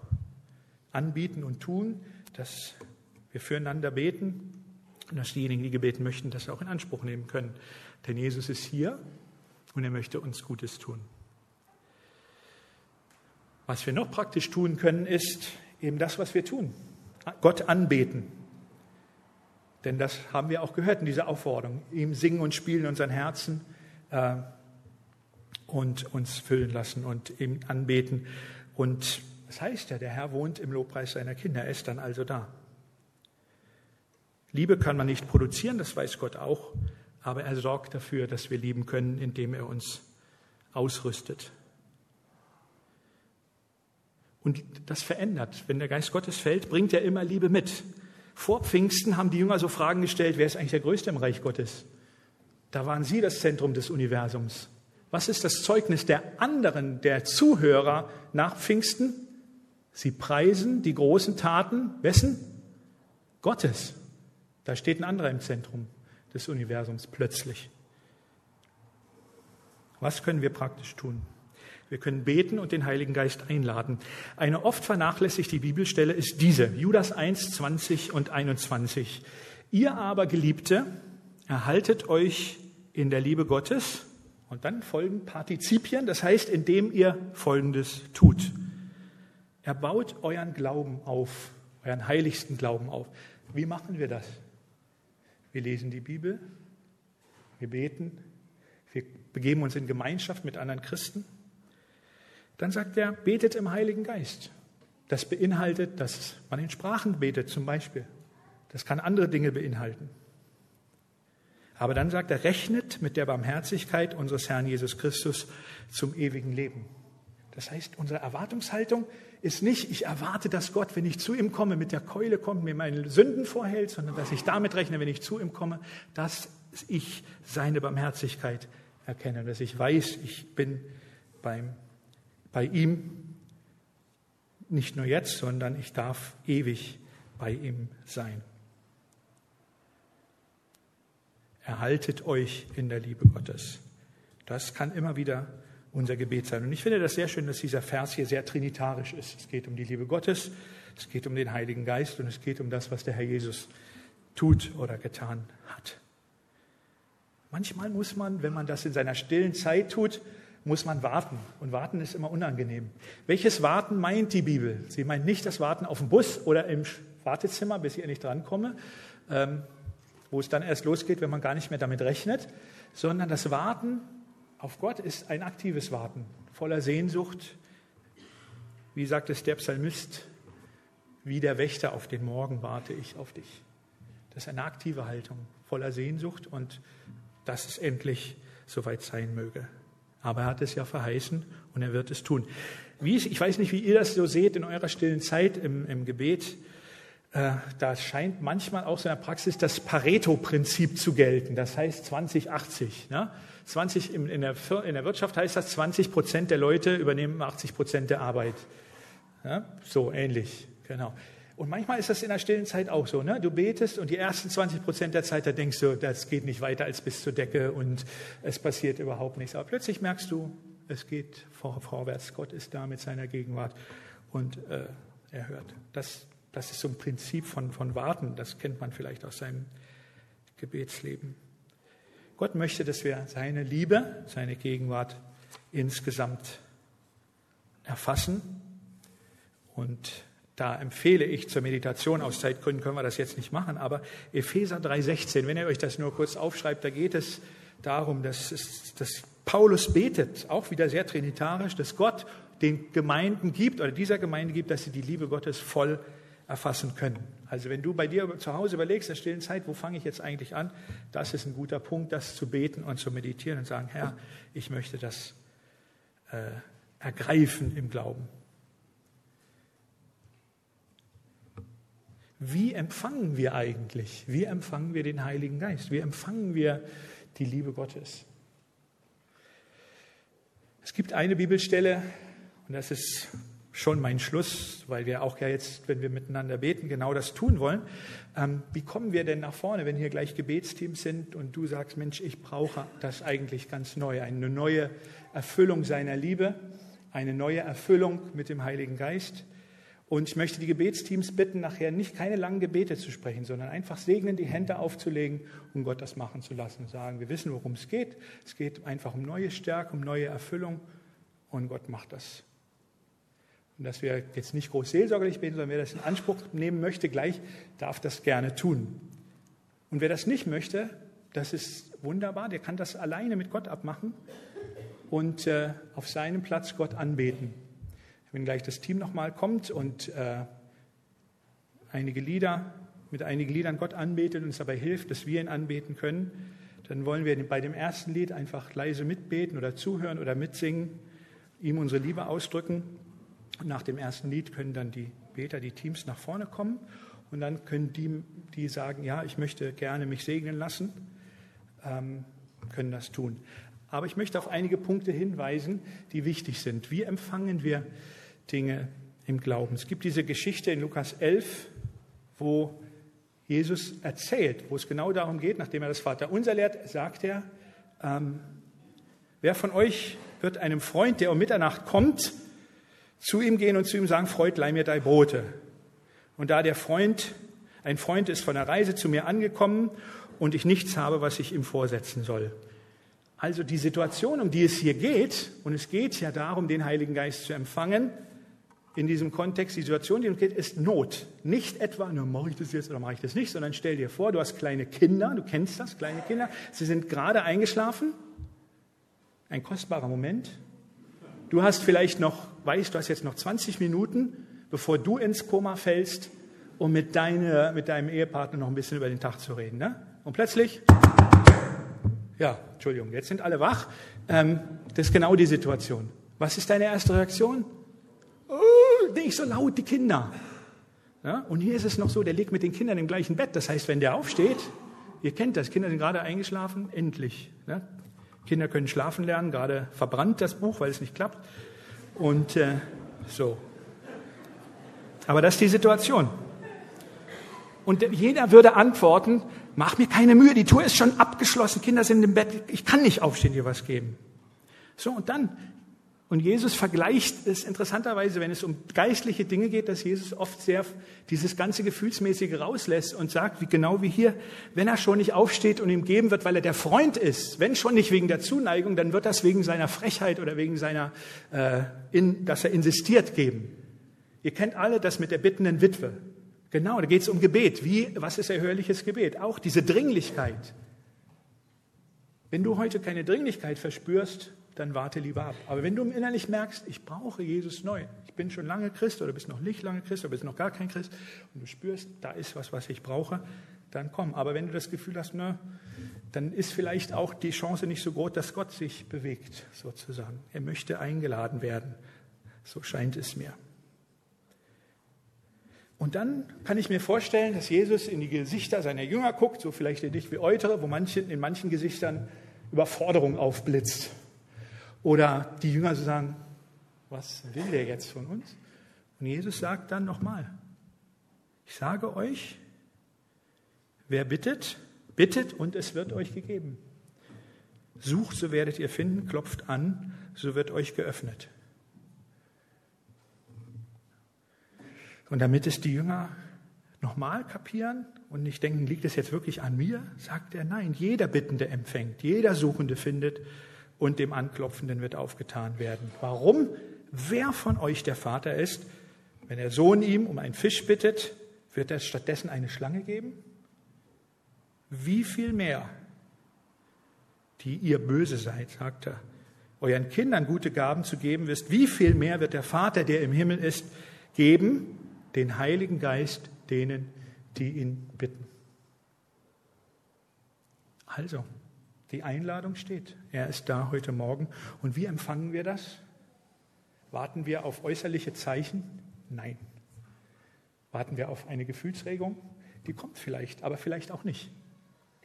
anbieten und tun, dass wir füreinander beten und dass diejenigen, die gebeten möchten, das auch in Anspruch nehmen können. Denn Jesus ist hier und er möchte uns Gutes tun. Was wir noch praktisch tun können, ist eben das, was wir tun. Gott anbeten. Denn das haben wir auch gehört in dieser Aufforderung. Ihm singen und spielen in unseren Herzen äh, und uns füllen lassen und ihm anbeten. Und das heißt ja, der Herr wohnt im Lobpreis seiner Kinder. Er ist dann also da. Liebe kann man nicht produzieren, das weiß Gott auch, aber er sorgt dafür, dass wir lieben können, indem er uns ausrüstet. Und das verändert. Wenn der Geist Gottes fällt, bringt er immer Liebe mit. Vor Pfingsten haben die Jünger so Fragen gestellt, wer ist eigentlich der Größte im Reich Gottes? Da waren sie das Zentrum des Universums. Was ist das Zeugnis der anderen, der Zuhörer nach Pfingsten? Sie preisen die großen Taten, wessen? Gottes. Da steht ein anderer im Zentrum des Universums plötzlich. Was können wir praktisch tun? Wir können beten und den Heiligen Geist einladen. Eine oft vernachlässigte Bibelstelle ist diese, Judas 1, 20 und 21. Ihr aber, Geliebte, erhaltet euch in der Liebe Gottes und dann folgen Partizipien, das heißt, indem ihr Folgendes tut. Er baut euren Glauben auf, euren heiligsten Glauben auf. Wie machen wir das? Wir lesen die Bibel, wir beten, wir begeben uns in Gemeinschaft mit anderen Christen. Dann sagt er, betet im Heiligen Geist. Das beinhaltet, dass man in Sprachen betet zum Beispiel. Das kann andere Dinge beinhalten. Aber dann sagt er, rechnet mit der Barmherzigkeit unseres Herrn Jesus Christus zum ewigen Leben. Das heißt, unsere Erwartungshaltung ist nicht, ich erwarte, dass Gott, wenn ich zu ihm komme, mit der Keule kommt, mir meine Sünden vorhält, sondern dass ich damit rechne, wenn ich zu ihm komme, dass ich seine Barmherzigkeit erkenne, dass ich weiß, ich bin beim, bei ihm nicht nur jetzt, sondern ich darf ewig bei ihm sein. Erhaltet euch in der Liebe Gottes. Das kann immer wieder unser Gebet sein. Und ich finde das sehr schön, dass dieser Vers hier sehr trinitarisch ist. Es geht um die Liebe Gottes, es geht um den Heiligen Geist und es geht um das, was der Herr Jesus tut oder getan hat. Manchmal muss man, wenn man das in seiner stillen Zeit tut, muss man warten. Und warten ist immer unangenehm. Welches Warten meint die Bibel? Sie meint nicht das Warten auf dem Bus oder im Wartezimmer, bis ich endlich drankomme. Ähm, wo es dann erst losgeht, wenn man gar nicht mehr damit rechnet, sondern das Warten auf Gott ist ein aktives Warten, voller Sehnsucht. Wie sagt es der Psalmist, wie der Wächter auf den Morgen warte ich auf dich. Das ist eine aktive Haltung, voller Sehnsucht und dass es endlich soweit sein möge. Aber er hat es ja verheißen und er wird es tun. Wie, ich weiß nicht, wie ihr das so seht in eurer stillen Zeit im, im Gebet. Äh, da scheint manchmal auch so in der Praxis das Pareto-Prinzip zu gelten. Das heißt 2080. Ne? 20 in, der, in der Wirtschaft heißt das, 20 Prozent der Leute übernehmen 80 Prozent der Arbeit. Ja? So ähnlich, genau. Und manchmal ist das in der stillen Zeit auch so. Ne? Du betest und die ersten 20 Prozent der Zeit, da denkst du, das geht nicht weiter als bis zur Decke und es passiert überhaupt nichts. Aber plötzlich merkst du, es geht vor, vorwärts. Gott ist da mit seiner Gegenwart und äh, er hört. Das das ist so ein Prinzip von, von Warten, das kennt man vielleicht aus seinem Gebetsleben. Gott möchte, dass wir seine Liebe, seine Gegenwart insgesamt erfassen. Und da empfehle ich zur Meditation, aus Zeitgründen können wir das jetzt nicht machen, aber Epheser 3,16, wenn ihr euch das nur kurz aufschreibt, da geht es darum, dass, es, dass Paulus betet, auch wieder sehr trinitarisch, dass Gott den Gemeinden gibt oder dieser Gemeinde gibt, dass sie die Liebe Gottes voll erfassen können. Also wenn du bei dir zu Hause überlegst, in der stillen Zeit, wo fange ich jetzt eigentlich an, das ist ein guter Punkt, das zu beten und zu meditieren und sagen, Herr, ich möchte das äh, ergreifen im Glauben. Wie empfangen wir eigentlich? Wie empfangen wir den Heiligen Geist? Wie empfangen wir die Liebe Gottes? Es gibt eine Bibelstelle, und das ist schon mein Schluss, weil wir auch ja jetzt, wenn wir miteinander beten, genau das tun wollen. Ähm, wie kommen wir denn nach vorne, wenn hier gleich Gebetsteams sind und du sagst, Mensch, ich brauche das eigentlich ganz neu, eine neue Erfüllung seiner Liebe, eine neue Erfüllung mit dem Heiligen Geist. Und ich möchte die Gebetsteams bitten, nachher nicht keine langen Gebete zu sprechen, sondern einfach segnen, die Hände aufzulegen, um Gott das machen zu lassen. Sagen, wir wissen, worum es geht. Es geht einfach um neue Stärke, um neue Erfüllung und Gott macht das. Und dass wir jetzt nicht groß seelsorgerlich beten, sondern wer das in Anspruch nehmen möchte, gleich darf das gerne tun. Und wer das nicht möchte, das ist wunderbar, der kann das alleine mit Gott abmachen und äh, auf seinem Platz Gott anbeten. Wenn gleich das Team nochmal kommt und äh, einige Lieder, mit einigen Liedern Gott anbetet und uns dabei hilft, dass wir ihn anbeten können, dann wollen wir bei dem ersten Lied einfach leise mitbeten oder zuhören oder mitsingen, ihm unsere Liebe ausdrücken. Nach dem ersten Lied können dann die Beter, die Teams nach vorne kommen und dann können die, die sagen, ja, ich möchte gerne mich segnen lassen, ähm, können das tun. Aber ich möchte auf einige Punkte hinweisen, die wichtig sind. Wie empfangen wir Dinge im Glauben? Es gibt diese Geschichte in Lukas 11, wo Jesus erzählt, wo es genau darum geht, nachdem er das Vaterunser lehrt, sagt er, ähm, wer von euch wird einem Freund, der um Mitternacht kommt, zu ihm gehen und zu ihm sagen, Freund, leih mir dein Brote. Und da der Freund, ein Freund ist von der Reise zu mir angekommen und ich nichts habe, was ich ihm vorsetzen soll. Also die Situation, um die es hier geht, und es geht ja darum, den Heiligen Geist zu empfangen, in diesem Kontext, die Situation, die uns geht, ist Not. Nicht etwa, nur mache ich das jetzt oder mache ich das nicht, sondern stell dir vor, du hast kleine Kinder, du kennst das, kleine Kinder, sie sind gerade eingeschlafen. Ein kostbarer Moment. Du hast vielleicht noch, weißt, du hast jetzt noch 20 Minuten, bevor du ins Koma fällst, um mit, deine, mit deinem Ehepartner noch ein bisschen über den Tag zu reden. Ne? Und plötzlich, ja, Entschuldigung, jetzt sind alle wach. Ähm, das ist genau die Situation. Was ist deine erste Reaktion? nicht so laut, die Kinder. Ja? Und hier ist es noch so, der liegt mit den Kindern im gleichen Bett. Das heißt, wenn der aufsteht, ihr kennt das, Kinder sind gerade eingeschlafen, endlich. Ja? Kinder können schlafen lernen, gerade verbrannt das Buch, weil es nicht klappt. Und äh, so. Aber das ist die Situation. Und jeder würde antworten, mach mir keine Mühe, die Tour ist schon abgeschlossen, Kinder sind im Bett, ich kann nicht aufstehen, dir was geben. So, und dann und Jesus vergleicht es interessanterweise, wenn es um geistliche Dinge geht, dass Jesus oft sehr dieses ganze Gefühlsmäßige rauslässt und sagt, wie genau wie hier, wenn er schon nicht aufsteht und ihm geben wird, weil er der Freund ist, wenn schon nicht wegen der Zuneigung, dann wird das wegen seiner Frechheit oder wegen seiner, äh, in, dass er insistiert geben. Ihr kennt alle das mit der bittenden Witwe. Genau, da geht es um Gebet. Wie, was ist erhörliches Gebet? Auch diese Dringlichkeit. Wenn du heute keine Dringlichkeit verspürst, dann warte lieber ab. Aber wenn du innerlich merkst, ich brauche Jesus neu, ich bin schon lange Christ oder bist noch nicht lange Christ oder bist noch gar kein Christ und du spürst, da ist was, was ich brauche, dann komm. Aber wenn du das Gefühl hast, na, dann ist vielleicht auch die Chance nicht so groß, dass Gott sich bewegt, sozusagen. Er möchte eingeladen werden. So scheint es mir. Und dann kann ich mir vorstellen, dass Jesus in die Gesichter seiner Jünger guckt, so vielleicht in dich wie Eutere, wo manchen, in manchen Gesichtern Überforderung aufblitzt. Oder die Jünger sagen, was will der jetzt von uns? Und Jesus sagt dann nochmal, ich sage euch, wer bittet, bittet und es wird euch gegeben. Sucht, so werdet ihr finden, klopft an, so wird euch geöffnet. Und damit es die Jünger nochmal kapieren und nicht denken, liegt es jetzt wirklich an mir, sagt er, nein, jeder Bittende empfängt, jeder Suchende findet und dem Anklopfenden wird aufgetan werden. Warum? Wer von euch der Vater ist, wenn der Sohn ihm um einen Fisch bittet, wird er stattdessen eine Schlange geben? Wie viel mehr, die ihr böse seid, sagt er, euren Kindern gute Gaben zu geben wisst, wie viel mehr wird der Vater, der im Himmel ist, geben, den Heiligen Geist denen, die ihn bitten. Also, die Einladung steht. Er ist da heute Morgen. Und wie empfangen wir das? Warten wir auf äußerliche Zeichen? Nein. Warten wir auf eine Gefühlsregung? Die kommt vielleicht, aber vielleicht auch nicht.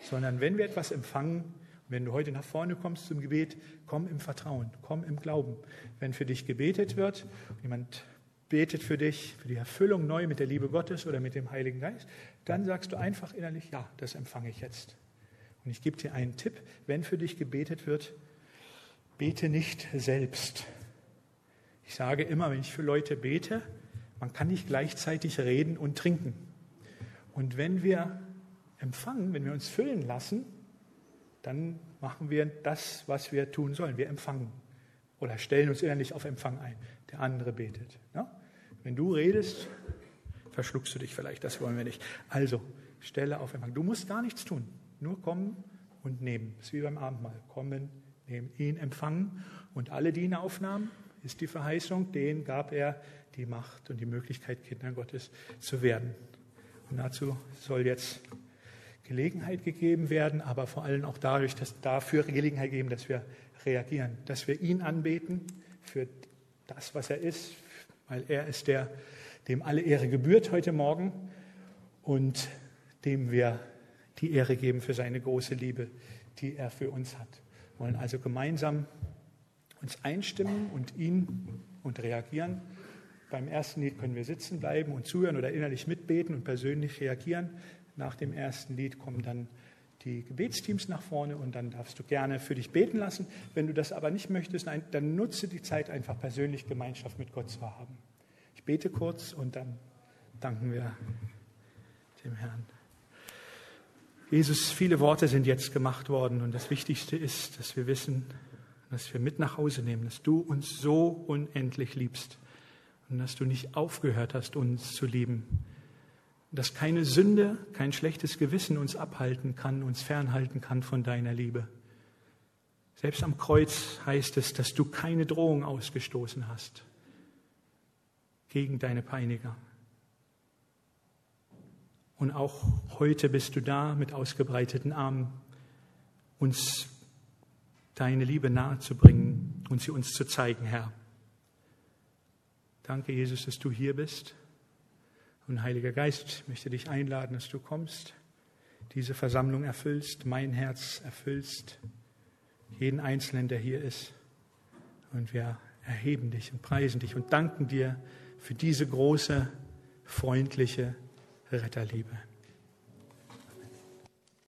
Sondern wenn wir etwas empfangen, wenn du heute nach vorne kommst zum Gebet, komm im Vertrauen, komm im Glauben. Wenn für dich gebetet wird, jemand betet für dich, für die Erfüllung neu mit der Liebe Gottes oder mit dem Heiligen Geist, dann sagst du einfach innerlich, ja, das empfange ich jetzt. Und ich gebe dir einen Tipp, wenn für dich gebetet wird, bete nicht selbst. Ich sage immer, wenn ich für Leute bete, man kann nicht gleichzeitig reden und trinken. Und wenn wir empfangen, wenn wir uns füllen lassen, dann machen wir das, was wir tun sollen. Wir empfangen oder stellen uns innerlich auf Empfang ein. Der andere betet. Ja? Wenn du redest, verschluckst du dich vielleicht, das wollen wir nicht. Also, stelle auf Empfang. Du musst gar nichts tun. Nur kommen und nehmen. Das ist wie beim Abendmahl. Kommen, nehmen, ihn empfangen. Und alle, die ihn aufnahmen, ist die Verheißung, denen gab er die Macht und die Möglichkeit, Kinder Gottes zu werden. Und dazu soll jetzt Gelegenheit gegeben werden, aber vor allem auch dadurch, dass dafür Gelegenheit geben, dass wir reagieren, dass wir ihn anbeten für das, was er ist, weil er ist der, dem alle Ehre gebührt heute Morgen und dem wir die Ehre geben für seine große Liebe, die er für uns hat. Wir wollen also gemeinsam uns einstimmen und ihn und reagieren. Beim ersten Lied können wir sitzen bleiben und zuhören oder innerlich mitbeten und persönlich reagieren. Nach dem ersten Lied kommen dann die Gebetsteams nach vorne und dann darfst du gerne für dich beten lassen. Wenn du das aber nicht möchtest, dann nutze die Zeit einfach persönlich Gemeinschaft mit Gott zu haben. Ich bete kurz und dann danken wir dem Herrn. Jesus, viele Worte sind jetzt gemacht worden und das Wichtigste ist, dass wir wissen, dass wir mit nach Hause nehmen, dass du uns so unendlich liebst und dass du nicht aufgehört hast, uns zu lieben dass keine Sünde, kein schlechtes Gewissen uns abhalten kann, uns fernhalten kann von deiner Liebe. Selbst am Kreuz heißt es, dass du keine Drohung ausgestoßen hast gegen deine Peiniger. Und auch heute bist du da mit ausgebreiteten Armen, uns deine Liebe nahezubringen und sie uns zu zeigen, Herr. Danke, Jesus, dass du hier bist. Und Heiliger Geist, ich möchte dich einladen, dass du kommst, diese Versammlung erfüllst, mein Herz erfüllst, jeden Einzelnen, der hier ist. Und wir erheben dich und preisen dich und danken dir für diese große, freundliche Retterliebe.